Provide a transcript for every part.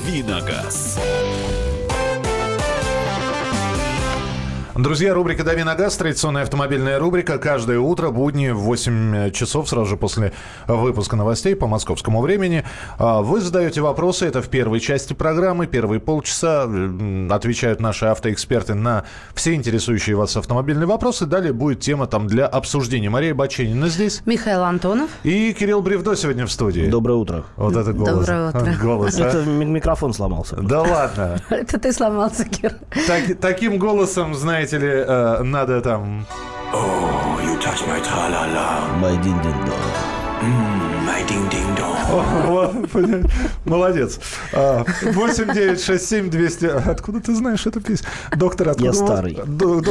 «Давиногаз». Друзья, рубрика «Дави на газ», традиционная автомобильная рубрика. Каждое утро, будни в 8 часов, сразу же после выпуска новостей по московскому времени. А, вы задаете вопросы, это в первой части программы. Первые полчаса отвечают наши автоэксперты на все интересующие вас автомобильные вопросы. Далее будет тема там для обсуждения. Мария Баченина здесь. Михаил Антонов. И Кирилл Бревдо сегодня в студии. Доброе утро. Вот это голос. Доброе утро. Голос, а? Это микрофон сломался. Да ладно. Это ты сломался, Кир. Так- таким голосом, знаете ли, э, надо там... Oh, you touch my tra-la-la, Май дин-дин-дон. my ding-ding-dong. О, понятно. Молодец. А, 8 9 6 7 200. Откуда ты знаешь эту песню? Доктор, откуда Я старый.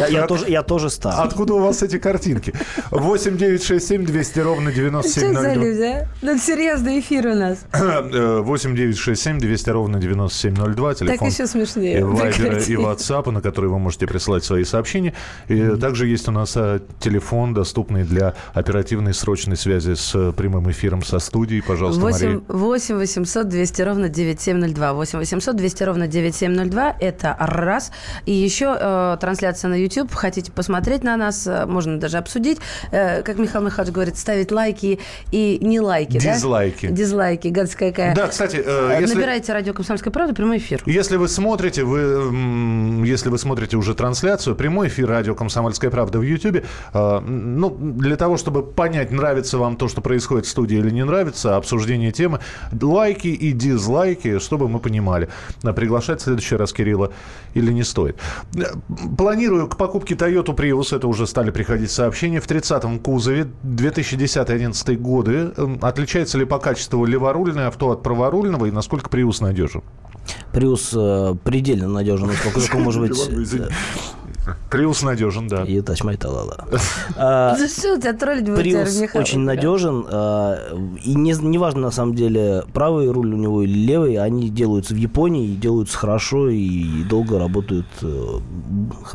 Я, тоже, я тоже стар. Откуда у вас эти картинки? 8 9 6 7 200 ровно Что это за 9702. люди, а? Ну, серьезный эфир у нас. Э, 8 9 6 7 200 ровно 9702. Так Телефон еще и смешнее. Вайбера, и WhatsApp, на который вы можете присылать свои сообщения. И также есть у нас э, телефон, доступный для оперативной срочной связи с э, прямым эфиром со студией. Пожалуйста, Мария. 8, 8 800 200 ровно 9702. 8 800 200 ровно 9702. Это раз. И еще э, трансляция на YouTube. Хотите посмотреть на нас, э, можно даже обсудить. Э, как Михаил Михайлович говорит, ставить лайки и не лайки. да? Дизлайки. Дизлайки. Гадость какая. Да, кстати, э, Э, если... Набирайте радио «Комсомольская правда», прямой эфир. Если вы смотрите, вы, если вы смотрите уже трансляцию, прямой эфир радио «Комсомольская правда» в Ютьюбе, э, ну, для того, чтобы понять, нравится вам то, что происходит в студии или не нравится, обсуждение темы, лайки и дизлайки, чтобы мы понимали, а приглашать в следующий раз Кирилла или не стоит. Э, Планирую к покупке Toyota Prius, это уже стали приходить сообщения, в 30-м кузове 2010-2011 годы. Э, Отличается ли по качеству леворульное авто от праворульного и насколько Prius надежен? Приус э, предельно надежен, насколько может быть. Приус надежен, да. И тач май талала. А, За что тебя троллить Приус очень надежен, а, и не, неважно на самом деле правый руль у него или левый, они делаются в Японии, и делаются хорошо и долго работают, э,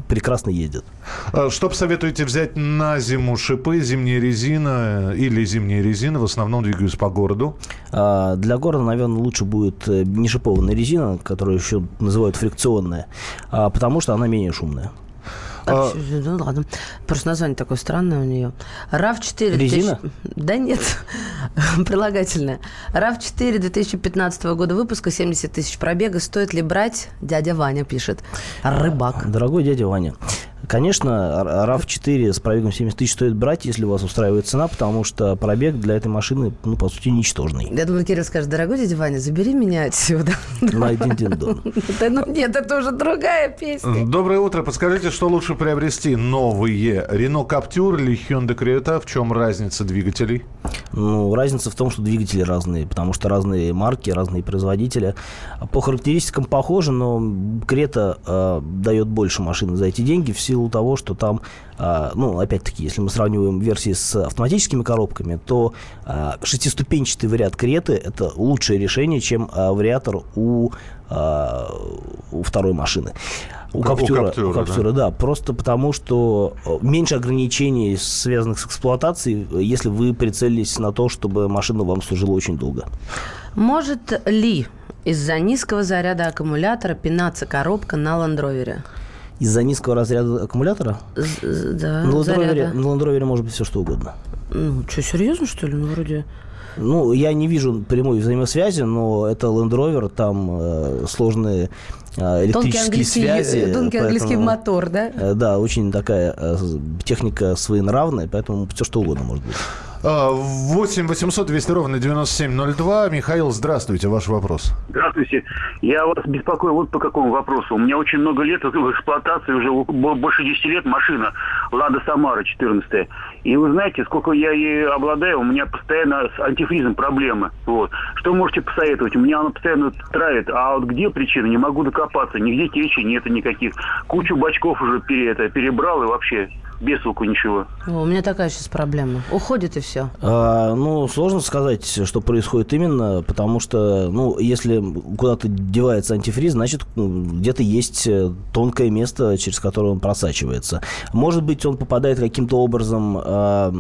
прекрасно ездят. А Что посоветуете взять на зиму шипы, зимняя резина э, или зимняя резина? В основном двигаюсь по городу. Для города, наверное, лучше будет э, не шипованная резина, которую еще называют фрикционная, потому что она менее шумная. А- А, ну ладно. Просто название такое странное у нее. RAV4... Резина? 2000 Да нет, прилагательное. RAV4 2015 года выпуска, 70 тысяч пробега. Стоит ли брать? Дядя Ваня пишет. Рыбак. Дорогой дядя Ваня, конечно, RAV4 с пробегом 70 тысяч стоит брать, если вас устраивает цена, потому что пробег для этой машины, ну, по сути, ничтожный. Я думала, Кирилл скажет, дорогой дядя Ваня, забери меня отсюда. На. Да ну нет, это уже другая песня. Доброе утро. Подскажите, что лучше приобрести? Новые Renault Captur или Hyundai Creta? В чем разница двигателей? Ну, разница в том, что двигатели разные, потому что разные марки, разные производители. По характеристикам похожи, но Крета э, дает больше машины за эти деньги в силу того, что там, э, ну, опять-таки, если мы сравниваем версии с автоматическими коробками, то э, шестиступенчатый вариант Креты – это лучшее решение, чем э, вариатор у, у второй машины. У У Каптюра, Каптюра, у Каптюра, да. Просто потому, что меньше ограничений, связанных с эксплуатацией, если вы прицелились на то, чтобы машина вам служила очень долго. Может ли из-за низкого заряда аккумулятора пинаться коробка на ландровере? Из-за низкого разряда аккумулятора Да, на Land Rover, заряда. на Land может быть все что угодно. Ну, что, серьезно, что ли? Ну, вроде... Ну, я не вижу прямой взаимосвязи, но это Land Rover, там э, сложные э, Тонкий электрические английский, связи. тонкий английский поэтому, мотор, да? э, Да, очень такая э, техника своенравная, поэтому все что угодно может быть. А, 8 800 200 ровно 9702. Михаил, здравствуйте. Ваш вопрос. Здравствуйте. Я вас беспокою вот по какому вопросу. У меня очень много лет в эксплуатации, уже бо- больше 10 лет машина «Лада Самара» 14 И вы знаете, сколько я ей обладаю, у меня постоянно с антифризом проблемы. Вот. Что можете посоветовать? У меня она постоянно травит. А вот где причина? Не могу докопаться. Нигде течи нет никаких. Кучу бачков уже пере, это, перебрал и вообще без толку ничего. О, у меня такая сейчас проблема. Уходит и все. А, ну, сложно сказать, что происходит именно, потому что, ну, если куда-то девается антифриз, значит, ну, где-то есть э, тонкое место, через которое он просачивается. Может быть, он попадает каким-то образом, а,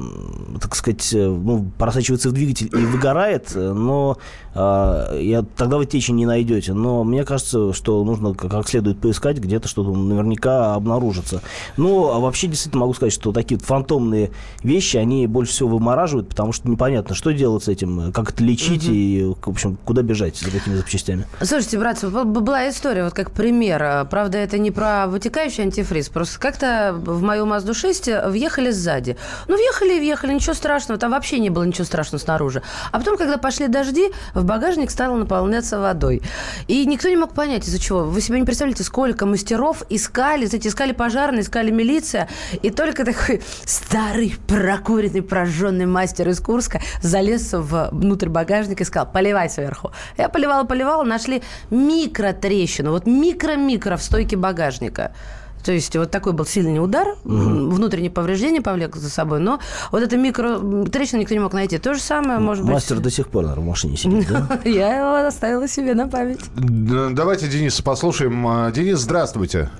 так сказать, э, ну, просачивается в двигатель и выгорает, но а, я, тогда вы течи не найдете. Но мне кажется, что нужно как следует поискать, где-то что-то наверняка обнаружится. Ну, а вообще, действительно, могу сказать, что такие фантомные вещи, они больше всего вымораживают, потому что непонятно, что делать с этим, как это лечить угу. и, в общем, куда бежать за какими запчастями. Слушайте, братцы, была история, вот как пример. Правда, это не про вытекающий антифриз, просто как-то в мою Мазду 6 въехали сзади. Ну, въехали и въехали, ничего страшного, там вообще не было ничего страшного снаружи. А потом, когда пошли дожди, в багажник стало наполняться водой. И никто не мог понять, из-за чего. Вы себе не представляете, сколько мастеров искали, знаете, искали пожарные, искали милиция, и только такой старый, прокуренный, прожженный мастер из Курска залез внутрь багажника и сказал, поливай сверху. Я поливала, поливала, нашли микротрещину, вот микро-микро в стойке багажника. То есть вот такой был сильный удар, угу. внутреннее повреждение повлек за собой, но вот это микро трещину никто не мог найти. То же самое, может Мастер быть... до сих пор, наверное, в машине сидит, да? Я его оставила себе на память. Давайте Дениса послушаем. А, Денис, здравствуйте.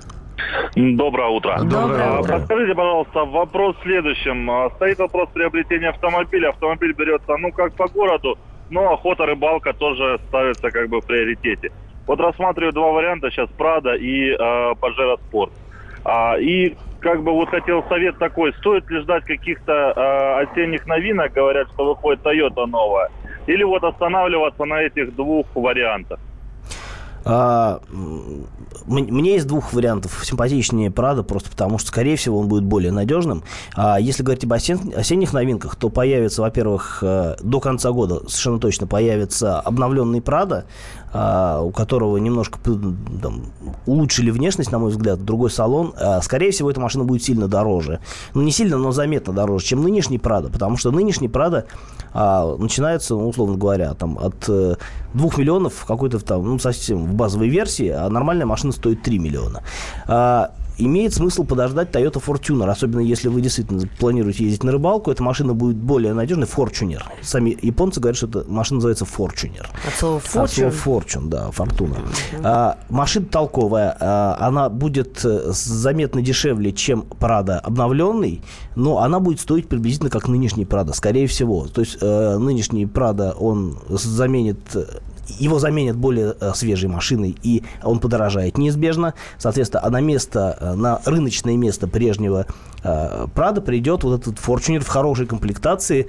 Доброе утро. Доброе утро. Подскажите, пожалуйста, вопрос в следующем. А, стоит вопрос приобретения автомобиля. Автомобиль берется, ну, как по городу, но охота, рыбалка тоже ставится как бы в приоритете. Вот рассматриваю два варианта сейчас, Прада и э, Pajero Sport. А, и как бы вот хотел совет такой, стоит ли ждать каких-то э, осенних новинок, говорят, что выходит Toyota новая, или вот останавливаться на этих двух вариантах? А, мне есть двух вариантов. Симпатичнее Прада, просто потому что, скорее всего, он будет более надежным. А если говорить об осен... осенних новинках, то появится, во-первых, э, до конца года совершенно точно появится обновленный Прада, у которого немножко там, улучшили внешность, на мой взгляд, другой салон. А, скорее всего, эта машина будет сильно дороже. Ну, не сильно, но заметно дороже, чем нынешний Прада, потому что нынешний Прада а, начинается, ну, условно говоря, там, от 2 э, миллионов какой-то там, ну, совсем в базовой версии, а нормальная машина стоит 3 миллиона. Имеет смысл подождать Toyota Fortuner, особенно если вы действительно планируете ездить на рыбалку. Эта машина будет более надежной. Fortuner. Сами японцы говорят, что эта машина называется Fortuner. От слова Fortune? От слова Fortune, да, фортуна. Uh-huh. А, машина толковая. А, она будет э, заметно дешевле, чем Prado обновленный, но она будет стоить приблизительно как нынешний Prado, скорее всего. То есть э, нынешний Prado, он заменит его заменят более э, свежей машиной, и он подорожает неизбежно. Соответственно, а на место, э, на рыночное место прежнего э, Прада придет вот этот Fortuner в хорошей комплектации.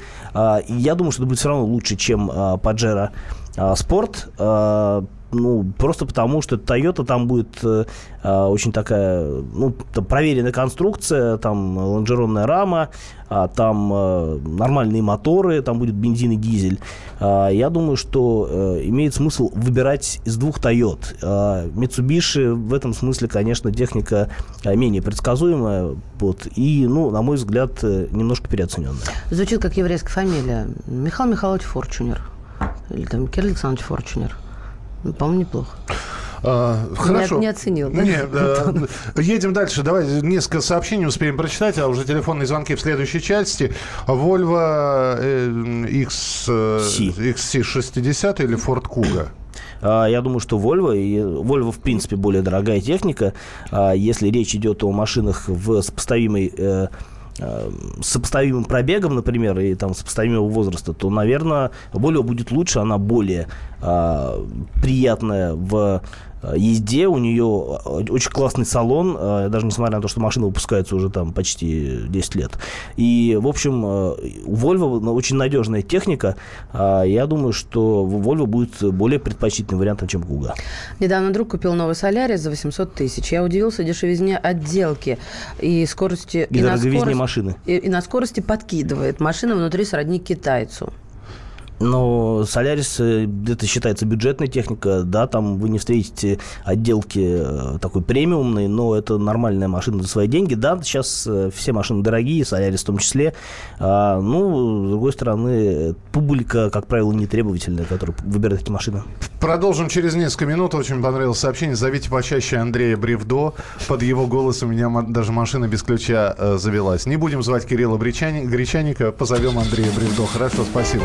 И я думаю, что это будет все равно лучше, чем Pajero Sport. Ну, просто потому, что Toyota там будет э, э очень такая, ну, проверенная конструкция, там лонжеронная рама, а, там э, нормальные моторы, там будет бензин и дизель. А, я думаю, что э, имеет смысл выбирать из двух Toyota. А, Mitsubishi в этом смысле, конечно, техника э, менее предсказуемая, вот, и, ну, на мой взгляд, э, немножко переоцененная. Звучит как еврейская фамилия. Михаил Михайлович Форчунер. Или там Кирилл Александрович Форчунер. Ну, по-моему, неплохо. А, хорошо. Не, не оценил, да? Нет, а, едем дальше. Давай несколько сообщений успеем прочитать, а уже телефонные звонки в следующей части. Volvo э, X, э, XC60 или Ford Kuga? А, я думаю, что Volvo, и Volvo, в принципе, более дорогая техника. А, если речь идет о машинах в сопоставимой э, Э, с сопоставимым пробегом, например, и там сопоставимого возраста, то, наверное, Volvo будет лучше, она более э, приятная в Э, езде. У нее э, очень классный салон, э, даже несмотря на то, что машина выпускается уже там почти 10 лет. И, в общем, у Volvo очень надежная техника. Я думаю, что Volvo будет более предпочтительным вариантом, чем Kuga. Недавно друг купил новый Солярис за 800 тысяч. Я удивился дешевизне отделки и скорости... И, и на скорости, машины. И, и на скорости подкидывает. Машина внутри сродни китайцу. Но Солярис э, это считается бюджетная техника, да, там вы не встретите отделки э, такой премиумной, но это нормальная машина за свои деньги. Да, сейчас э, все машины дорогие, Солярис в том числе. А, ну, с другой стороны, публика, как правило, не требовательная, которая выбирает такие машины. Продолжим через несколько минут. Очень понравилось сообщение. Зовите почаще Андрея Бревдо. Под его голос у меня даже машина без ключа завелась. Не будем звать Кирилла Гречаника, позовем Андрея Бревдо. Хорошо, спасибо.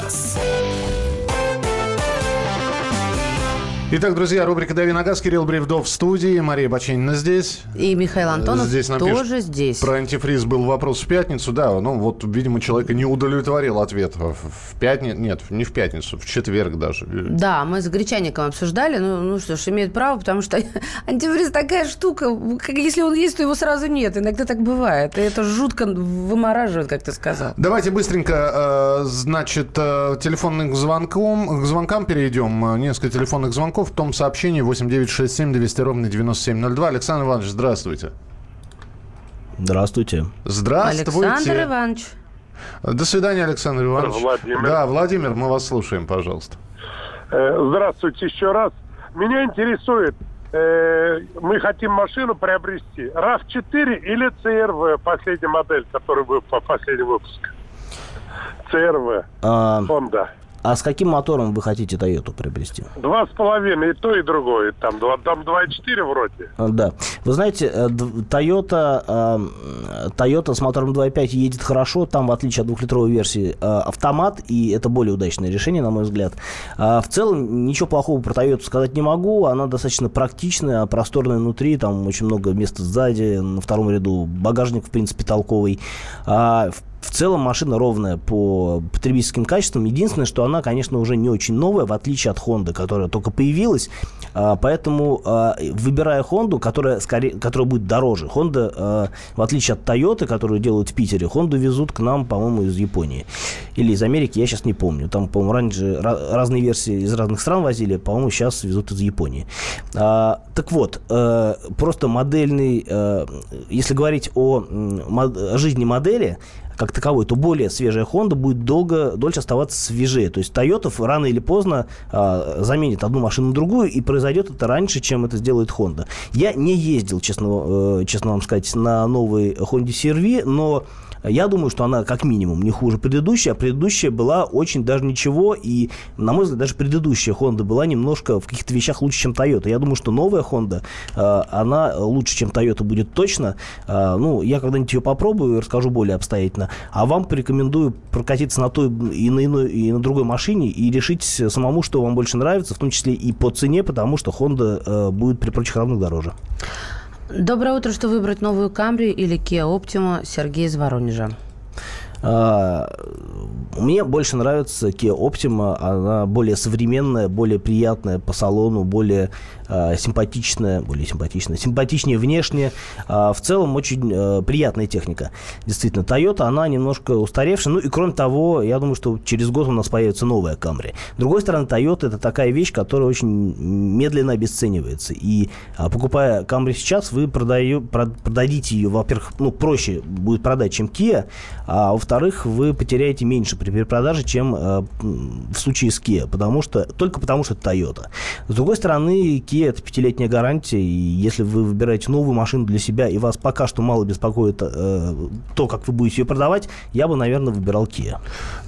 Давиногаз. Итак, друзья, рубрика «Дави на газ». Кирилл Бревдов в студии, Мария Баченина здесь. И Михаил Антонов здесь тоже здесь. Про антифриз был вопрос в пятницу, да. Ну, вот, видимо, человека не удовлетворил ответ в пятницу. Нет, не в пятницу, в четверг даже. Да, мы с Гречаником обсуждали. Ну, ну что ж, имеет право, потому что антифриз такая штука. Как, если он есть, то его сразу нет. Иногда так бывает. И это жутко вымораживает, как ты сказал. Давайте быстренько, э, значит, э, телефонным звонком, к звонкам перейдем. Несколько телефонных звонков звонков в том сообщении 8967 200 ровно 9702. Александр Иванович, здравствуйте. Здравствуйте. Здравствуйте. Александр Иванович. До свидания, Александр Иванович. Владимир. Да, Владимир, мы вас слушаем, пожалуйста. Э, здравствуйте еще раз. Меня интересует, э, мы хотим машину приобрести. RAV4 или CRV, последняя модель, который был по последний выпуск? CRV, а... Honda. А с каким мотором вы хотите Toyota приобрести? Два с половиной, и то, и другое. Там, два, там 2,4 вроде. А, да. Вы знаете, э, Toyota, э, Toyota с мотором 2,5 едет хорошо. Там, в отличие от двухлитровой версии, э, автомат, и это более удачное решение, на мой взгляд. А в целом, ничего плохого про Toyota сказать не могу. Она достаточно практичная, просторная внутри. Там очень много места сзади, на втором ряду багажник, в принципе, толковый. А в в целом машина ровная по потребительским качествам. Единственное, что она, конечно, уже не очень новая, в отличие от Honda, которая только появилась. А, поэтому, а, выбирая Honda, которая, скорее, которая будет дороже, Honda, а, в отличие от Toyota, которую делают в Питере, Honda везут к нам, по-моему, из Японии. Или из Америки, я сейчас не помню. Там, по-моему, раньше разные версии из разных стран возили, по-моему, сейчас везут из Японии. Так вот, просто модельный, если говорить о жизни модели, как таковой, то более свежая Honda будет долго, дольше оставаться свежее. То есть Toyota рано или поздно а, заменит одну машину на другую, и произойдет это раньше, чем это сделает Honda. Я не ездил, честно, э, честно вам сказать, на новой Honda CR-V, но я думаю, что она как минимум не хуже предыдущей, а предыдущая была очень даже ничего, и, на мой взгляд, даже предыдущая Honda была немножко в каких-то вещах лучше, чем Toyota. Я думаю, что новая Honda, э, она лучше, чем Toyota будет точно. Э, ну, я когда-нибудь ее попробую и расскажу более обстоятельно. А вам порекомендую прокатиться на той и на, иной, и на другой машине и решить самому, что вам больше нравится, в том числе и по цене, потому что Honda э, будет при прочих равных дороже. Доброе утро. Что выбрать, новую Камри или Kia Optima? Сергей из Воронежа. А, мне больше нравится Kia Optima. Она более современная, более приятная по салону, более э, симпатичная, более симпатичная, симпатичнее внешне. Э, в целом очень приятная техника. Действительно, Toyota, она немножко устаревшая. Ну и кроме того, я думаю, что через год у нас появится новая Camry. С другой стороны, Toyota это такая вещь, которая очень медленно обесценивается. И покупая Camry сейчас, вы продаю, продадите ее, во-первых, ну, проще будет продать, чем Kia, а во Во-вторых, вы потеряете меньше при перепродаже, чем э, в случае с Kia, потому что, только потому что это Toyota. С другой стороны, Kia это пятилетняя гарантия, и если вы выбираете новую машину для себя, и вас пока что мало беспокоит э, то, как вы будете ее продавать, я бы, наверное, выбирал Kia.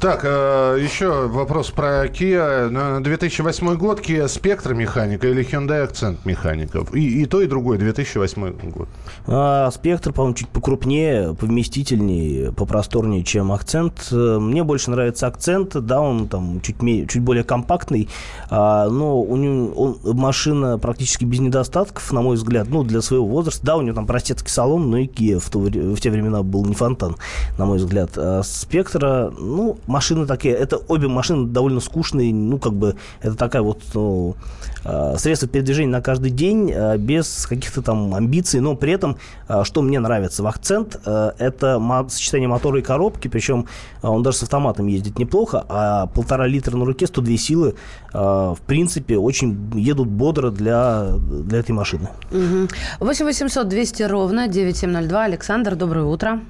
Так, э, еще вопрос про Kia. 2008 год, Kia Spectre механика или Hyundai Accent механиков? И, и то, и другое, 2008 год. А, Spectre, по-моему, чуть покрупнее, повместительнее, попросторнее, чем акцент. Мне больше нравится акцент, да, он там чуть, чуть более компактный, а, но у него он, машина практически без недостатков, на мой взгляд, ну, для своего возраста. Да, у него там простецкий салон, но и Kia в, в те времена был не фонтан, на мой взгляд. А Спектра, ну, машины такие, это обе машины довольно скучные, ну, как бы, это такая вот, ну, а, средство передвижения на каждый день, а, без каких-то там амбиций, но при этом, а, что мне нравится в акцент, это сочетание мотора и коробки, причем он даже с автоматом ездит неплохо, а полтора литра на руке, 102 силы, в принципе, очень едут бодро для, для этой машины. Угу. 8 800 200 ровно 9702. Александр, доброе утро.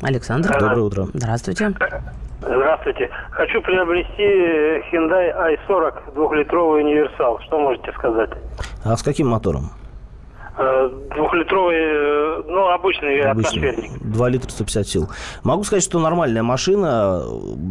Александр. Доброе утро. Здравствуйте. Здравствуйте. Хочу приобрести Hyundai i40 двухлитровый универсал. Что можете сказать? А с каким мотором? Э, двухлитровый, э, ну, обычный, обычный атмосферник. 2 литра 150 сил. Могу сказать, что нормальная машина.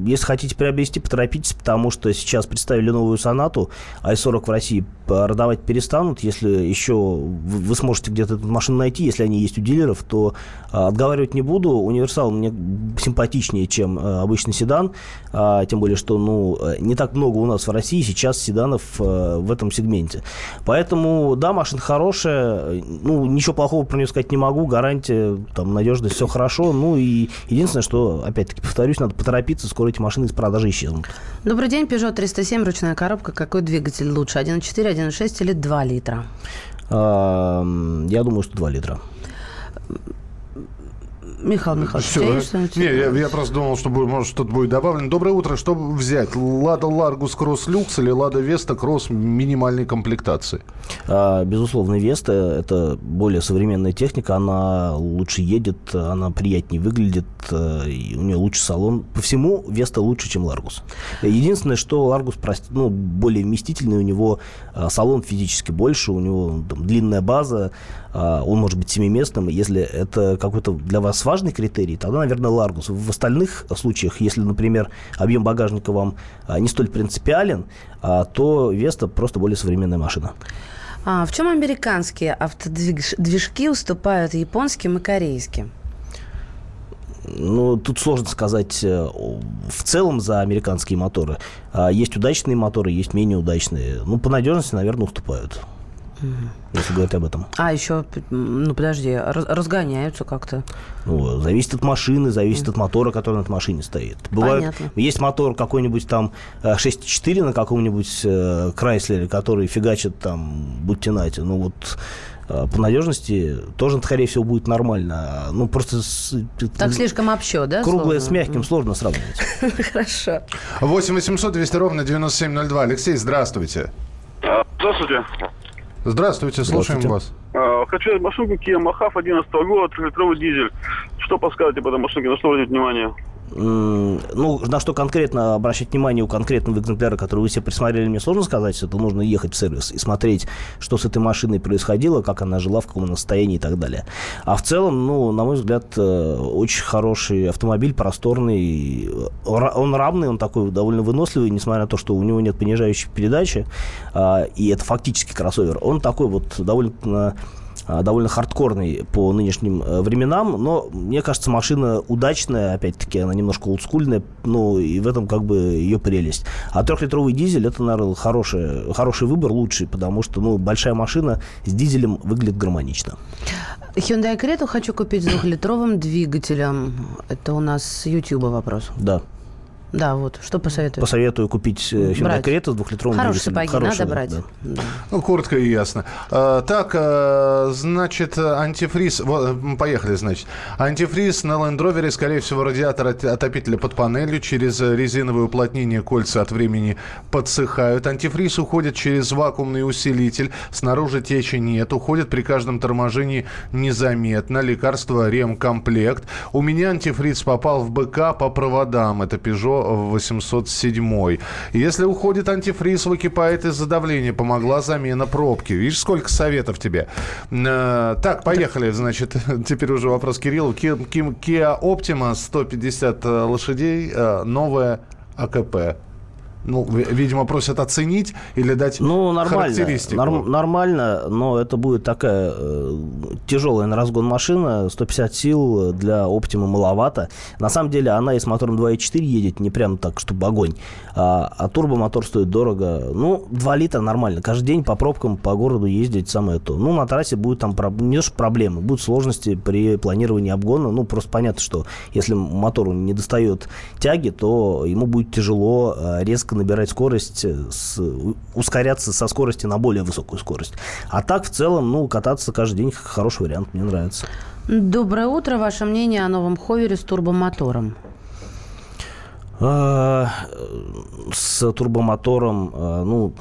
Если хотите приобрести, поторопитесь, потому что сейчас представили новую сонату. i40 в России продавать перестанут. Если еще вы сможете где-то эту машину найти, если они есть у дилеров, то а, отговаривать не буду. Универсал мне симпатичнее, чем а, обычный седан. А, тем более, что ну, не так много у нас в России сейчас седанов в этом сегменте. Поэтому, да, машина хорошая ну, ничего плохого про нее сказать не могу. Гарантия, там, надежность, все хорошо. Ну, и единственное, что, опять-таки, повторюсь, надо поторопиться, скоро эти машины из продажи исчезнут. Добрый день, Peugeot 307, ручная коробка. Какой двигатель лучше, 1.4, 1.6 или 2 литра? Я думаю, что 2 литра. Михаил Михайлович, Все, есть Не, я, я просто думал, что будет, может что-то будет добавлено. Доброе утро. Что взять? Лада Ларгус Кросс Люкс или Лада Веста Кросс минимальной комплектации? А, безусловно, Веста – это более современная техника. Она лучше едет, она приятнее выглядит, э, и у нее лучше салон. По всему Веста лучше, чем Ларгус. Единственное, что Ларгус ну, более вместительный, у него а, салон физически больше, у него там, длинная база, а, он может быть семиместным. Если это какой-то для вас важный критерий, тогда, наверное, Ларгус. В остальных случаях, если, например, объем багажника вам а, не столь принципиален, а, то Веста просто более современная машина. А в чем американские автодвижки уступают японским и корейским? Ну, тут сложно сказать э, в целом за американские моторы. Есть удачные моторы, есть менее удачные. Ну, по надежности, наверное, уступают если говорить об этом. А еще, ну подожди, разгоняются как-то. Ну, зависит от машины, зависит от мотора, который на этой машине стоит. Бывает, Понятно. есть мотор какой-нибудь там 6.4 э, на каком-нибудь э, Крайслере, который фигачит там, будьте нате. Ну вот э, по надежности тоже, скорее всего, будет нормально. Ну, просто... С, так слишком общо, да? Круглое сложно? с мягким сложно сравнивать. Хорошо. 8 800 200 ровно 9702. Алексей, здравствуйте. Здравствуйте. Здравствуйте, слушаем Здравствуйте. вас. А, хочу машинку Kia Mahav 11 года, 3-литровый дизель. Что подскажете по этой машинке, на что обратить внимание? Ну, на что конкретно обращать внимание у конкретного экземпляра, который вы себе присмотрели, мне сложно сказать. Это нужно ехать в сервис и смотреть, что с этой машиной происходило, как она жила, в каком состоянии и так далее. А в целом, ну, на мой взгляд, э, очень хороший автомобиль, просторный. Он равный, он такой довольно выносливый, несмотря на то, что у него нет понижающей передачи, а, и это фактически кроссовер. Он такой вот довольно довольно хардкорный по нынешним э, временам, но мне кажется, машина удачная, опять-таки, она немножко олдскульная, ну, и в этом как бы ее прелесть. А трехлитровый дизель, это, наверное, хороший, хороший выбор, лучший, потому что, ну, большая машина с дизелем выглядит гармонично. Hyundai Creta хочу купить с двухлитровым двигателем. Это у нас с YouTube вопрос. Да. Да, вот. Что посоветуешь? Посоветую купить э, Hyundai. Creta с двухлитровым Хорошие двигателем. сапоги надо да, брать. да. Да. Ну, коротко и ясно. А, так, а, значит, антифриз... Поехали, значит. Антифриз на Land Rover, скорее всего, радиатор от- отопителя под панелью. Через э, резиновое уплотнение кольца от времени подсыхают. Антифриз уходит через вакуумный усилитель. Снаружи течи нет. Уходит при каждом торможении незаметно. Лекарство ремкомплект. У меня антифриз попал в БК по проводам. Это Peugeot 807. Если уходит антифриз, выкипает из-за давления. Помогла замена пробки. Видишь, сколько советов тебе. Э, Так, поехали. Значит, теперь уже вопрос Кириллу. Ки- Ки- Kia Optima 150 лошадей. э, Новая АКП. Ну, ви- видимо, просят оценить или дать Ну, нормально. характеристику. Норм- нормально, но это будет такая э, тяжелая на разгон машина. 150 сил для Optima маловато. На самом деле она и с мотором 2.4 едет не прям так, чтобы огонь. А, а турбомотор стоит дорого. Ну, 2 литра нормально. Каждый день по пробкам по городу ездить самое то. Ну, на трассе будет там не то, что проблемы, будут сложности при планировании обгона. Ну, просто понятно, что если мотору не достает тяги, то ему будет тяжело э, резко набирать скорость, э, с- ускоряться со скорости на более высокую скорость. А так, в целом, ну, кататься каждый день хороший вариант, мне нравится. Доброе утро. Ваше мнение о новом ховере с турбомотором? А, С турбомотором, а, ну,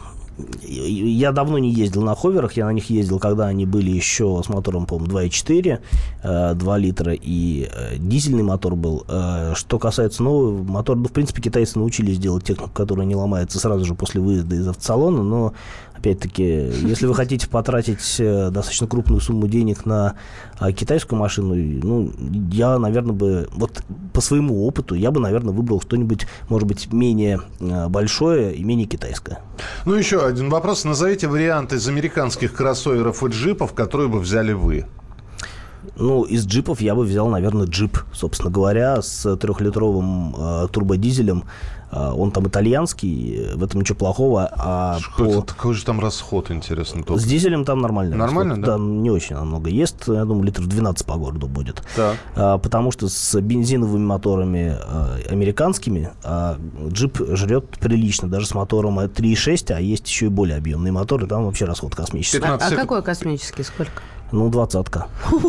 я давно не ездил на ховерах, я на них ездил, когда они были еще с мотором, по-моему, 2.4, э, 2 литра, и э, дизельный мотор был. Э, Что касается нового мотора, ну, в принципе, китайцы научились делать технику, которая не ломается сразу же после выезда из автосалона, но, опять-таки, если вы хотите потратить э, достаточно крупную сумму денег на а, китайскую машину, ну, я, наверное, бы, вот по своему опыту, я бы, наверное, выбрал что-нибудь, может быть, менее э, большое и менее китайское. Ну, еще один вопрос. Назовите варианты из американских кроссоверов и джипов, которые бы взяли вы. Ну, из джипов я бы взял, наверное, джип, собственно говоря, с трехлитровым э, турбодизелем. Э, он там итальянский, в этом ничего плохого. А Какой, по- какой же там расход, интересно? только? С дизелем там нормально. Нормально, расход. да? Да, не очень много ест. Я думаю, литров 12 по городу будет. Так. А, потому что с бензиновыми моторами э, американскими а, джип жрет прилично, даже с мотором 3.6, а есть еще и более объемные моторы, там вообще расход космический. 15 А, а какой космический? Сколько? Ну, двадцатка.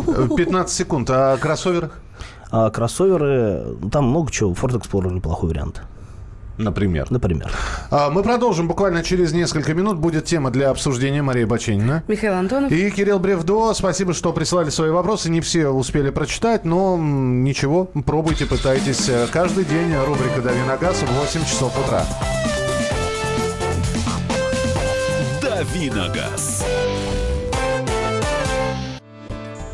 Э, 15 секунд. А о кроссоверах? А кроссоверы, там много чего. Ford Explorer неплохой вариант, Например. например. А, Мы продолжим буквально через несколько минут. Будет тема для обсуждения Мария Баченина. Михаил Антонов. И Кирилл Бревдо, спасибо, что прислали свои вопросы. Не все успели прочитать, но ничего, пробуйте, пытайтесь. Э, Каждый день рубрика «Дави на газ» в 8 часов утра. «Дави на газ».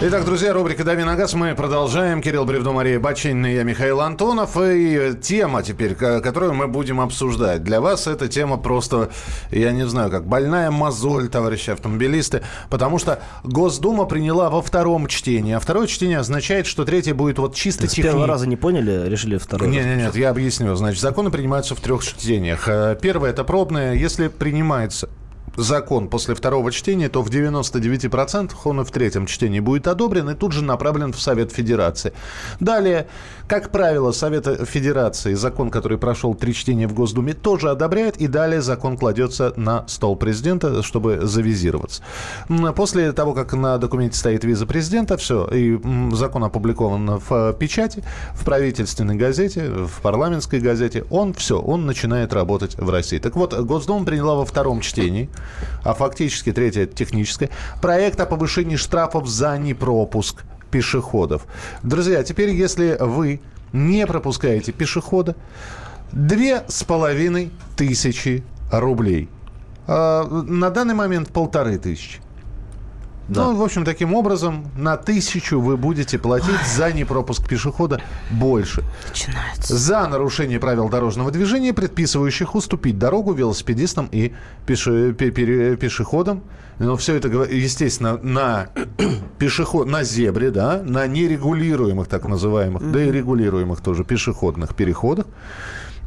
Итак, друзья, рубрика «Дави на газ» мы продолжаем. Кирилл Бревдо, Мария Бачинина и я, Михаил Антонов. И тема теперь, ко- которую мы будем обсуждать. Для вас эта тема просто, я не знаю, как больная мозоль, товарищи автомобилисты. Потому что Госдума приняла во втором чтении. А второе чтение означает, что третье будет вот чисто С первого раза не поняли, решили второй нет, нет, нет, я объясню. Значит, законы принимаются в трех чтениях. Э, Первое это пробное. Если принимается закон после второго чтения, то в 99% он и в третьем чтении будет одобрен и тут же направлен в Совет Федерации. Далее, как правило, Совет Федерации, закон, который прошел три чтения в Госдуме, тоже одобряет, и далее закон кладется на стол президента, чтобы завизироваться. После того, как на документе стоит виза президента, все, и закон опубликован в э, печати, в правительственной газете, в парламентской газете, он все, он начинает работать в России. Так вот, Госдума приняла во втором чтении, а фактически третье техническое, проект о повышении штрафов за непропуск пешеходов. Друзья, теперь если вы не пропускаете пешехода, две с половиной тысячи рублей. А, на данный момент полторы тысячи. Да. Ну, в общем, таким образом, на тысячу вы будете платить Ой. за непропуск пешехода больше. Начинается. За нарушение правил дорожного движения, предписывающих уступить дорогу велосипедистам и пеше, пе, пешеходам. Но все это, естественно, на пешеход, на зебре, да, на нерегулируемых так называемых, mm-hmm. да и регулируемых тоже пешеходных переходах.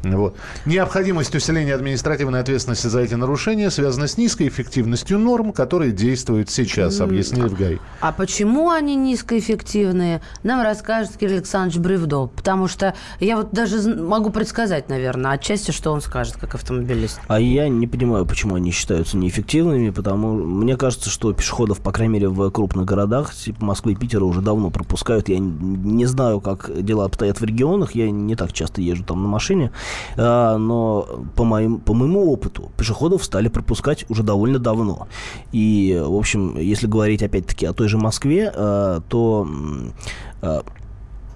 Вот. Необходимость усиления административной ответственности за эти нарушения связана с низкой эффективностью норм, которые действуют сейчас, объяснили в ГАИ. А почему они низкоэффективные, нам расскажет Кирилл Александрович Бревдо. Потому что я вот даже могу предсказать, наверное, отчасти, что он скажет, как автомобилист. А я не понимаю, почему они считаются неэффективными, потому мне кажется, что пешеходов, по крайней мере, в крупных городах, типа Москвы и Питера, уже давно пропускают. Я не знаю, как дела обстоят в регионах, я не так часто езжу там на машине. А, но по, моим, по моему опыту пешеходов стали пропускать уже довольно давно. И, в общем, если говорить опять-таки о той же Москве, а, то а,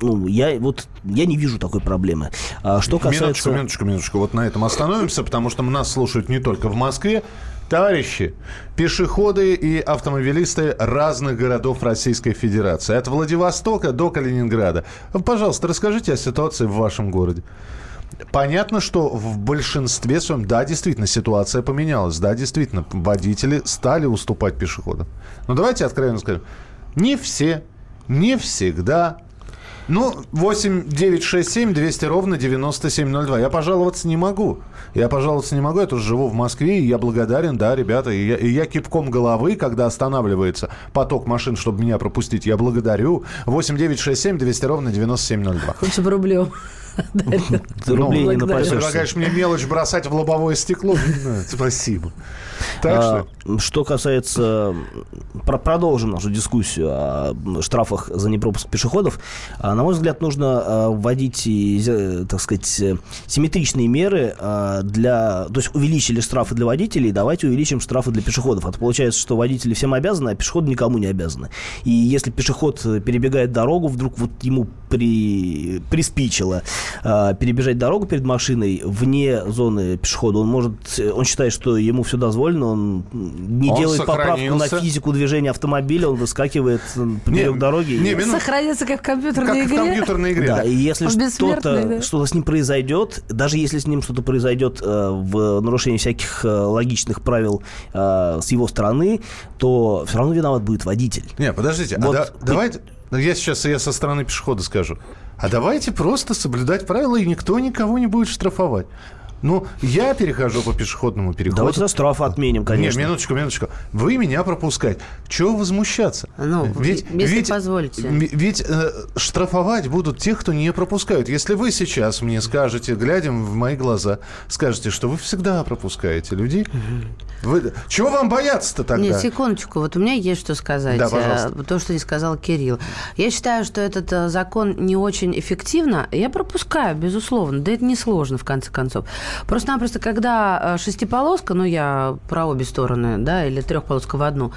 ну, я вот я не вижу такой проблемы. А что касается... Минуточку, минуточку, минуточку. Вот на этом остановимся, потому что нас слушают не только в Москве. Товарищи, пешеходы и автомобилисты разных городов Российской Федерации. От Владивостока до Калининграда. Пожалуйста, расскажите о ситуации в вашем городе. Понятно, что в большинстве своем, да, действительно, ситуация поменялась. Да, действительно, водители стали уступать пешеходам. Но давайте откровенно скажем, не все, не всегда. Ну, 8 9 6 7 200 ровно 9702. Я пожаловаться не могу. Я пожаловаться не могу. Я тоже живу в Москве, и я благодарен, да, ребята. И я, и я кипком головы, когда останавливается поток машин, чтобы меня пропустить, я благодарю. 8 9 6 7 200 ровно 9702. Лучше бы рублем. Рублей не напасешься. Предлагаешь мне мелочь бросать в лобовое стекло? Спасибо. Так что... А, что касается... Продолжим нашу дискуссию о штрафах за непропуск пешеходов. А, на мой взгляд, нужно а, вводить, так сказать, симметричные меры для... То есть увеличили штрафы для водителей, давайте увеличим штрафы для пешеходов. А то получается, что водители всем обязаны, а пешеходы никому не обязаны. И если пешеход перебегает дорогу, вдруг вот ему при... приспичило перебежать дорогу перед машиной вне зоны пешехода, он может... Он считает, что ему все дозволено, он не он делает поправку на физику движения автомобиля, он выскакивает поперек не, дороги. Не, и... Сохранится как в компьютерной как игре. в компьютерной игре. Да, да. и если что-то, да. что-то с ним произойдет, даже если с ним что-то произойдет э, в нарушении всяких э, логичных правил э, с его стороны, то все равно виноват будет водитель. Не, подождите, а вот, а да, ты... давайте... Я сейчас я со стороны пешехода скажу. А давайте просто соблюдать правила, и никто никого не будет штрафовать. Ну, я перехожу по пешеходному переходу. Давайте за штраф отменим, конечно. Нет, минуточку, минуточку. Вы меня пропускаете. Чего возмущаться? Ну, ведь, если ведь, позволите. Ведь э, штрафовать будут тех, кто не пропускают. Если вы сейчас мне скажете, глядя в мои глаза, скажете, что вы всегда пропускаете людей, вы... чего вам бояться-то тогда? Нет, секундочку. Вот у меня есть что сказать. Да, пожалуйста. Э, то, что не сказал Кирилл. Я считаю, что этот э, закон не очень эффективно. Я пропускаю, безусловно. Да это несложно, в конце концов. Просто-напросто, когда э, шестиполоска, ну, я про обе стороны, да, или трехполоска в одну,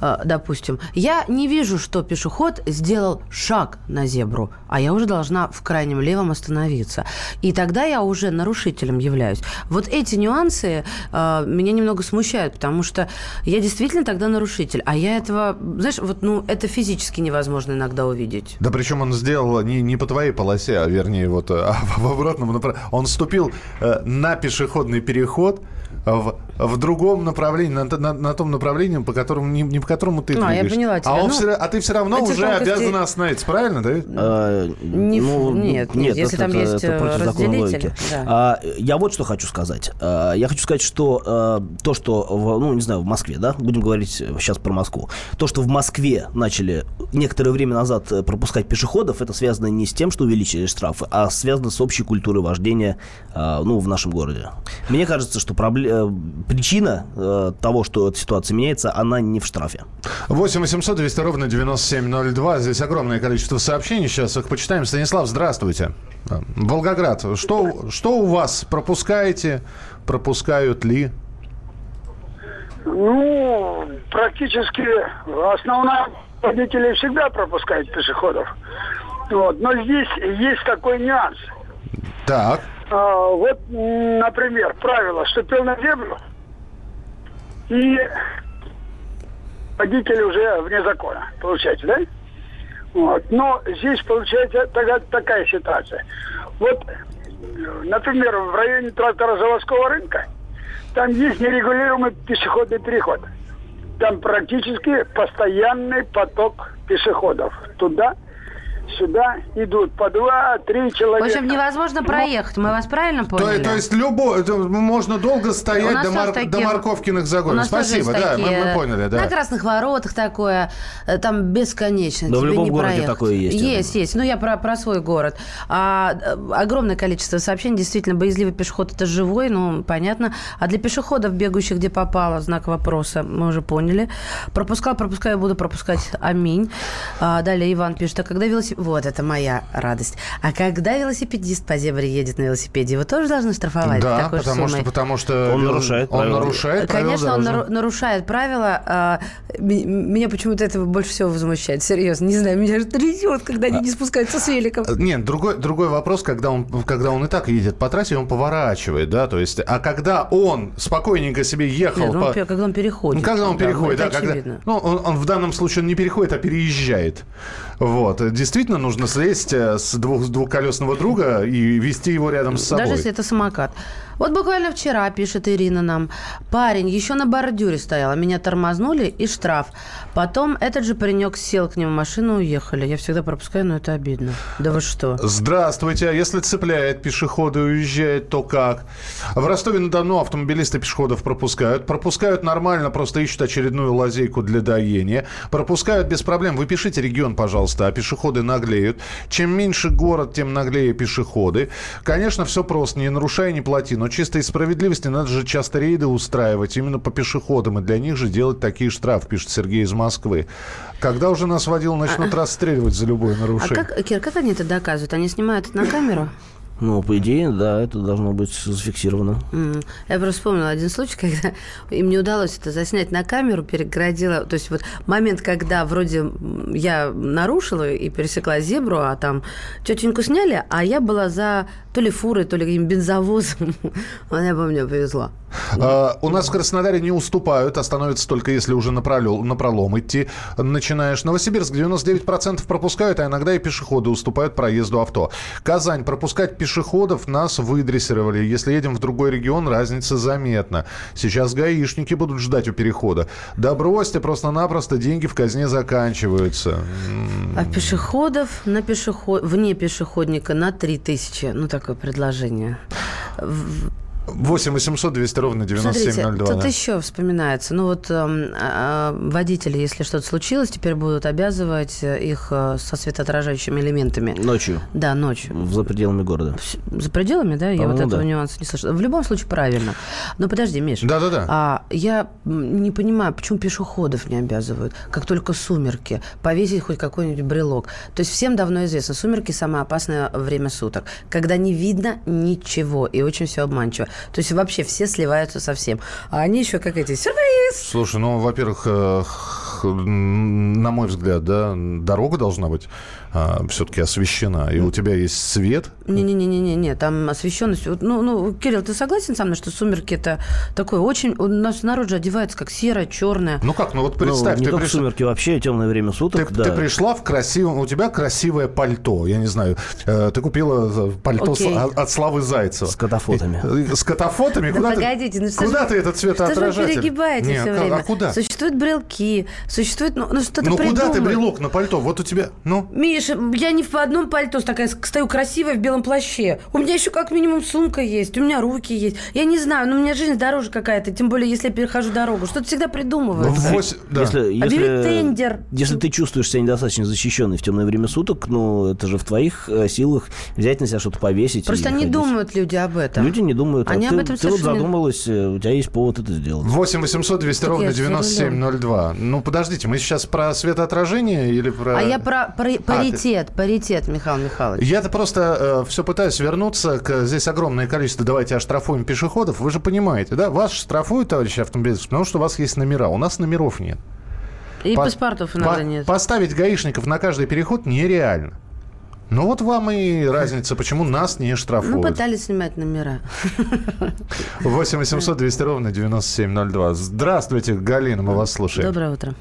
э, допустим, я не вижу, что пешеход сделал шаг на зебру, а я уже должна в крайнем левом остановиться. И тогда я уже нарушителем являюсь. Вот эти нюансы э, меня немного смущают, потому что я действительно тогда нарушитель, а я этого, знаешь, вот, ну, это физически невозможно иногда увидеть. Да причем он сделал не, не по твоей полосе, а вернее вот а в обратном направлении. Он вступил э, на пешеходный переход в, в другом направлении, на, на, на том направлении, по которому не, не по которому ты ну, двигаешься. я поняла тебя. А, он ну, все, а ты все равно уже тонкости... обязан остановиться, правильно, да? А, не, ну, нет, нет, если это, там это, есть это э, разделитель. Да. А, я вот что хочу сказать. А, я хочу сказать, что а, то, что, в, ну, не знаю, в Москве, да, будем говорить сейчас про Москву, то, что в Москве начали некоторое время назад пропускать пешеходов, это связано не с тем, что увеличили штрафы, а связано с общей культурой вождения, а, ну, в нашем городе. Мне кажется, что проблема причина э, того, что эта ситуация меняется, она не в штрафе. 8 800 200 ровно 9702. Здесь огромное количество сообщений. Сейчас их почитаем. Станислав, здравствуйте. Волгоград. Что, что у вас? Пропускаете? Пропускают ли? Ну, практически основная водители всегда пропускают пешеходов. Вот. Но здесь есть такой нюанс. Так. А, вот, например, правило, ступил на землю, и водитель уже вне закона, получается, да? Вот. Но здесь получается такая, такая ситуация. Вот, например, в районе тракторозаводского рынка там есть нерегулируемый пешеходный переход. Там практически постоянный поток пешеходов. Туда сюда идут по два-три В человека. общем, невозможно проехать. Мы вас правильно То, поняли? то есть любой, это можно долго стоять до, мар- такие- до морковкиных загонов. Спасибо, есть да, мы, такие, мы поняли, да. На красных воротах такое, э, там бесконечно. Да в любом не городе проехать. такое есть, Есть, есть. Ну, я про, про свой город. А, э, огромное количество сообщений. Действительно, боязливый пешеход – это живой, ну, понятно. А для пешеходов, бегающих где попало, знак вопроса, мы уже поняли. Пропускал, пропускаю, буду пропускать. Аминь. А, далее Иван пишет, а когда велосипед... Вот, это моя радость. А когда велосипедист по зебре едет на велосипеде, его тоже должны штрафовать? Да, потому что, потому что Он нарушает он правила. нарушает правила Конечно, он дорожного- нару- нарушает правила. А, меня почему-то это больше всего возмущает. Серьезно, не знаю, меня же трясет, когда они не спускаются с великом. Э, Нет, другой, другой вопрос, когда он, когда он и так едет по трассе, он поворачивает, да, то есть, а когда он спокойненько себе ехал Нет, ну, по... он пе- когда он переходит. Ну, когда он Да, переходит, это да, когда... Ну, он, он в данном случае он не переходит, а переезжает. Вот. Действительно, нужно слезть э, с, двух, с двухколесного друга и вести его рядом с собой. Даже если это самокат. Вот буквально вчера, пишет Ирина нам, парень еще на бордюре стоял, а меня тормознули и штраф. Потом этот же паренек сел к нему в машину уехали. Я всегда пропускаю, но это обидно. Да вы что? Здравствуйте. А если цепляет пешехода и уезжает, то как? В Ростове-на-Дону автомобилисты пешеходов пропускают. Пропускают нормально, просто ищут очередную лазейку для доения. Пропускают без проблем. Вы пишите регион, пожалуйста, а пешеходы наглеют. Чем меньше город, тем наглее пешеходы. Конечно, все просто. Не нарушай, не плати. Но чисто из справедливости надо же часто рейды устраивать именно по пешеходам. И для них же делать такие штрафы, пишет Сергей из Москвы. Когда уже нас водил начнут расстреливать за любое А нарушение? как, Кир, как они это доказывают? Они снимают это на камеру? Ну, по идее, да, это должно быть зафиксировано. М. Я просто вспомнила один случай, когда им не удалось это заснять на камеру, переградила. То есть вот момент, когда вроде я нарушила и пересекла зебру, а там тетеньку сняли, а я была за то ли фурой, то ли бензовозом. Вот Я помню, повезло. А, У нас в Краснодаре не уступают, остановятся только если уже на пролом, идти начинаешь. Новосибирск 99% пропускают, а иногда и пешеходы уступают проезду авто. Казань. Пропускать пешеходов нас выдрессировали. Если едем в другой регион, разница заметна. Сейчас гаишники будут ждать у перехода. Да бросьте, просто-напросто деньги в казне заканчиваются. А пешеходов на пешеход... вне пешеходника на 3000. Ну, такое предложение. В- 8 800 200 ровно Смотрите, 9702. тут да. еще вспоминается. Ну вот а, водители, если что-то случилось, теперь будут обязывать э, их э, со светоотражающими элементами. Ночью. Да, ночью. За пределами города. За пределами, да? Я вот этого да. нюанса не слышала. В любом случае, правильно. Но подожди, Миш. Да-да-да. А, я не понимаю, почему пешеходов не обязывают, как только сумерки, повесить хоть какой-нибудь брелок. То есть всем давно известно, сумерки – самое опасное время суток, когда не видно ничего и очень все обманчиво. То есть вообще все сливаются со всем. А они еще как эти сюрприз! Слушай, ну, во-первых, э, на мой взгляд, да, дорога должна быть все-таки освещена, и у тебя есть свет. Не-не-не-не-не, там освещенность. Ну, ну, Кирилл, ты согласен со мной, что сумерки это такое очень. У нас народ же одевается как серое, черное. Ну как, ну вот представь, ну, не ты, пришла, сумерки, вообще темное время ты, суток, да. ты пришла в красивом, у тебя красивое пальто, я не знаю, э, ты купила э, пальто с- Окей. от, от Славы Зайцева. С катафотами. Э, С катафотами? Да Куда ты- погодите, ну что Куда ж- ты этот Что же вы цветоотражатель? перегибаете Не, все а, время? а куда? Существуют брелки, существует, ну, ну что-то Ну куда ты брелок на пальто? Вот у тебя, ну... Миша, я не в одном пальто такая стою красивая в белом плаще. У меня еще как минимум сумка есть, у меня руки есть. Я не знаю, но у меня жизнь дороже какая-то, тем более, если я перехожу дорогу. Что-то всегда придумывают. Вось- да. Если, Объяви если, тендер. если ты чувствуешь себя недостаточно защищенной в темное время суток, ну, это же в твоих э, силах взять на себя что-то повесить. Просто не ходить. думают люди об этом. Люди не думают. Они а об ты, этом ты вот совершенно задумалась, э, у тебя есть повод это сделать. 8 800 200 Так ровно я всё 9702. Ну, подождите, мы сейчас про светоотражение или про... А я про пари- паритет, паритет, Михаил Михайлович. Я-то просто все пытаюсь вернуться к... Здесь огромное количество, давайте оштрафуем пешеходов. Вы же понимаете, да? Вас штрафуют, товарищи автомобилисты, потому что у вас есть номера. У нас номеров нет. И По- паспортов иногда по- нет. Поставить гаишников на каждый переход нереально. Ну вот вам и разница, почему нас не Мы штрафуют. пытались снимать номера. 8 800 200 ровно 9702. Здравствуйте, Галина, мы вас слушаем. Доброе утро.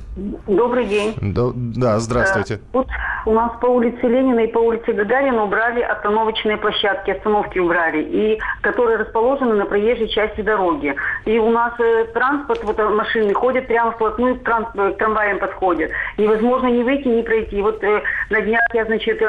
Добрый день. Да, да, здравствуйте. Э, Вот у нас по улице Ленина и по улице Гагарина убрали остановочные площадки, остановки убрали, и которые расположены на проезжей части дороги. И у нас э, транспорт, вот э, машины ходят прямо вплотную к, транс- к трамваям подходят. Невозможно ни выйти, ни пройти. Вот э, на днях я, значит,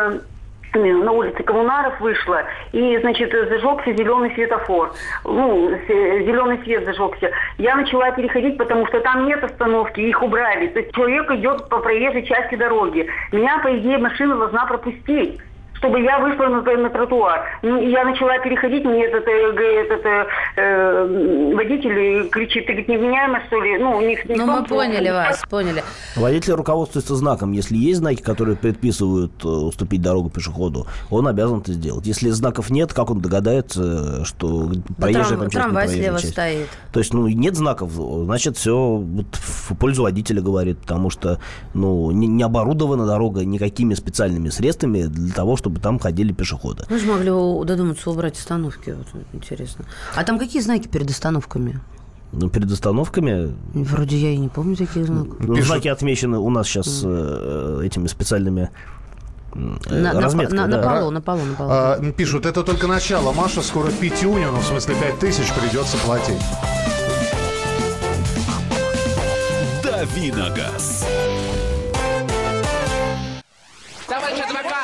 на улице Коммунаров вышла, и, значит, зажегся зеленый светофор. Ну, зеленый свет зажегся. Я начала переходить, потому что там нет остановки, их убрали. То есть человек идет по проезжей части дороги. Меня, по идее, машина должна пропустить чтобы я вышла на, на тротуар. Ну, Я начала переходить, мне этот, э, этот э, э, водитель кричит, ты говорит, невменяема, что ли? Ну, не, не Ну, том мы поняли плане. вас, поняли. Водитель руководствуется знаком. Если есть знаки, которые предписывают э, уступить дорогу пешеходу, он обязан это сделать. Если знаков нет, как он догадается, что проезжая трам- там трамвай проезжая слева часть? стоит. То есть, ну, нет знаков, значит, все в пользу водителя говорит, потому что, ну, не, не оборудована дорога никакими специальными средствами для того, чтобы там ходили пешеходы. Мы же могли додуматься убрать остановки, вот, интересно. А там какие знаки перед остановками? Ну, перед остановками Вроде я и не помню таких знаков. ну, знаки отмечены у нас сейчас э, этими специальными э, На, на, разметкой, на- на да. полу, на полу, на полу. А, пишут, это только начало, Маша, скоро пятюню, ну, в смысле, пять тысяч придется платить. Давиногаз. Товарищ адвокат!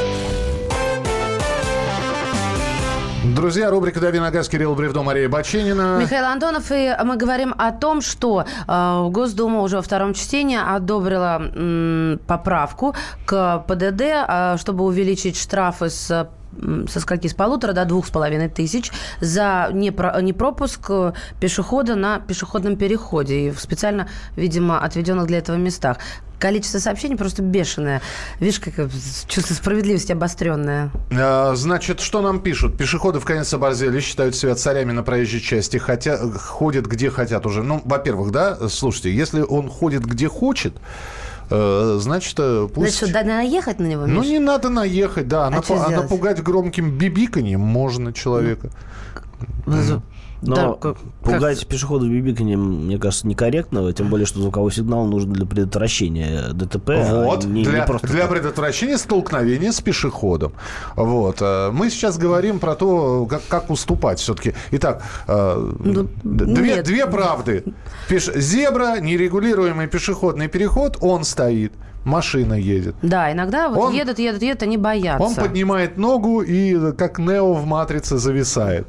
Друзья, рубрика «Дави на газ» Кирилл Бревдо, Мария Баченина. Михаил Антонов, и мы говорим о том, что э, Госдума уже во втором чтении одобрила м, поправку к ПДД, э, чтобы увеличить штрафы с со скольки? С полутора до двух с половиной тысяч за непро- непропуск э, пешехода на пешеходном переходе и в специально, видимо, отведенных для этого местах. Количество сообщений просто бешеное. Видишь, как э, чувство справедливости обостренное. А, Значит, что нам пишут? Пешеходы в конец оборзели, считают себя царями на проезжей части, хотя ходят где хотят уже. Ну, во-первых, да, слушайте, если он ходит где хочет, э, значит, э, пусть... Значит, что, наехать на него, Ну, Миш? не надо наехать, да. А что а напугать громким бибиканьем можно человека. Но Да, как- пугать пешеходов бибиканьем, мне кажется, некорректно, тем более, что звуковой сигнал нужен для предотвращения ДТП. а Вот, не- не для, просто для так. предотвращения столкновения с пешеходом. Вот. э, Мы сейчас говорим про то, как, как уступать все-таки. Итак, э, д- две, нет. две правды. Пеш- Зебра, нерегулируемый пешеходный переход, он стоит. Машина едет. Да, иногда вот Он- едут, едут, едут, они боятся. Он поднимает ногу и, как Нео в «Матрице», зависает.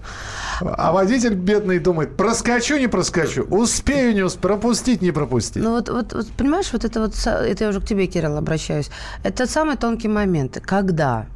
А водитель бедный думает, проскочу, не проскочу, успею, не успею, пропустить, не пропустить. Ну вот, вот, вот, понимаешь, вот это вот, это я уже к тебе, Кирилл, обращаюсь. Это самый тонкий момент. Когда?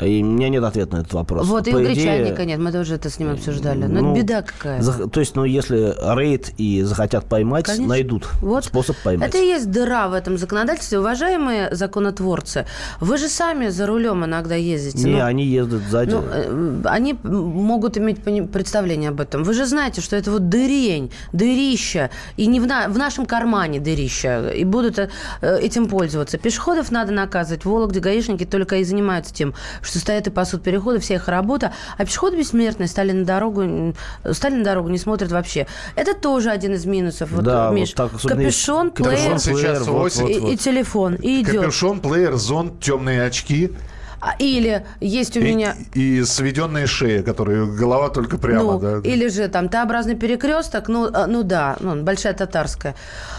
И у меня нет ответа на этот вопрос. вот, и По у идее, гречаника нет, мы тоже это с ним обсуждали. Но ну, это беда какая. зах- То есть, ну, если рейд и захотят поймать, Конечно. найдут Вот. способ поймать. Это и есть дыра в этом законодательстве. Уважаемые законотворцы, вы же сами за рулем иногда ездите. Не, Ну, они ездят сзади. Ну, э, они могут иметь представление об этом. Вы же знаете, что это вот дырень, дырища, и не в, на- в нашем кармане дырища, и будут э, этим пользоваться. Пешеходов надо наказывать. В Вологде гаишники только и занимаются тем, что стоят и пасут переходы, вся их работа. А пешеходы бессмертные, стали на дорогу, стали на дорогу, не смотрят вообще. Это тоже один из минусов. Вот, Да, Миш, вот так капюшон, есть капюшон, плеер, сейчас плеер, вот, восемь. вот, и, вот. и телефон, и идет. Капюшон, плеер, зонт, темные очки А, Или есть у и, меня... и сведенная шея, которая голова только прямо. Ну, да. Или же там Т-образный перекресток, ну, а, ну да, ну, большая татарская.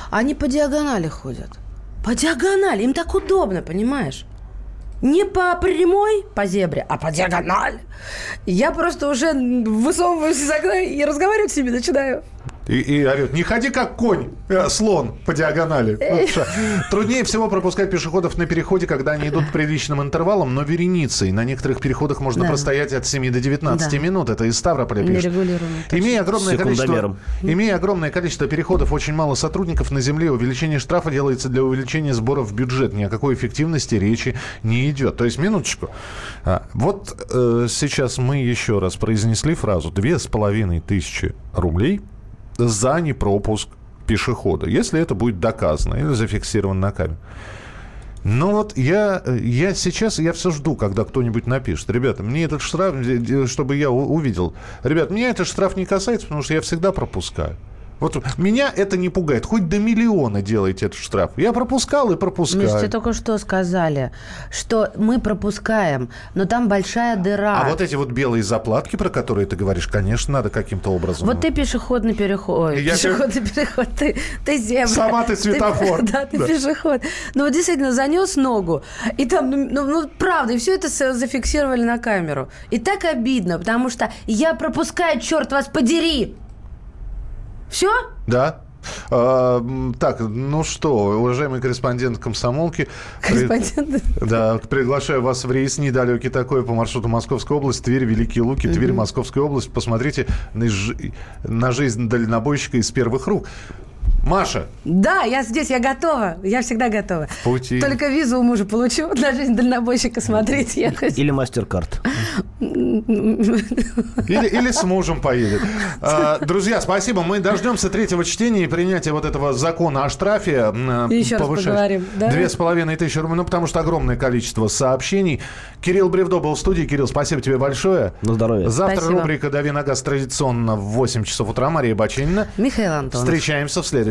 Они по диагонали ходят. По диагонали. Им так удобно, понимаешь? Не по прямой, по зебре, а по диагонали. Я просто уже высовываюсь из окна и разговаривать с ними начинаю. И, и орет, не ходи как конь, э, слон по диагонали. Ну? Труднее всего пропускать пешеходов на переходе, когда они идут приличным интервалом, но вереницей. На некоторых переходах можно Да. простоять от 7 до 19 Да. минут. Это из Ставрополя пишет. Имея огромное, количество, имея огромное количество переходов, очень мало сотрудников на земле, увеличение штрафа делается для увеличения сборов в бюджет. Ни о какой эффективности речи не идет. То есть, минуточку. А, вот э, сейчас мы еще раз произнесли фразу «две с половиной тысячи рублей за непропуск пешехода», если это будет доказано или зафиксировано на камере. Ну вот я, я сейчас, я все жду, когда кто-нибудь напишет. Ребята, мне этот штраф, э, э, чтобы я увидел. Ребят, меня этот штраф не касается, потому что я всегда пропускаю. Вот меня это не пугает. Хоть до миллиона делайте этот штраф. Я пропускал и пропускаю. Миш, тебе только что сказали, что мы пропускаем, но там большая дыра. А вот эти вот белые заплатки, про которые ты говоришь, конечно, надо каким-то образом. Вот ты пешеходный переход. Ой, Я пешеходный переход. Ты, ты зебра. Сама ты светофор. да, ты Да. пешеход. Ну вот действительно занес ногу. И там, ну, ну, ну, правда, и все это зафиксировали на камеру. И так обидно, потому что я пропускаю, черт вас подери. Все? Да. А, так, ну что, уважаемый корреспондент комсомолки. при- Корреспондент. Да, приглашаю вас в рейс недалекий такой по маршруту Московская область, Тверь, Великие Луки, Тверь, Московская область. Посмотрите на, жи- на жизнь дальнобойщика из первых рук. Маша, Да, я здесь, я готова. Я всегда готова. в пути. Только визу у мужа получу на жизнь дальнобойщика смотреть ехать. Или мастер-карт. Или, или с мужем поедет. А, друзья, спасибо. Мы дождемся третьего чтения и принятия вот этого закона о штрафе. м, Еще раз поговорим, да? Две с половиной тысячи рублей. Ну, потому что огромное количество сообщений. Кирилл Бревдо был в студии. Кирилл, спасибо тебе большое. На здоровье. Завтра Спасибо. рубрика «Дави на газ» традиционно в 8 часов утра. Мария Бачинина. Михаил Антонов. Встречаемся в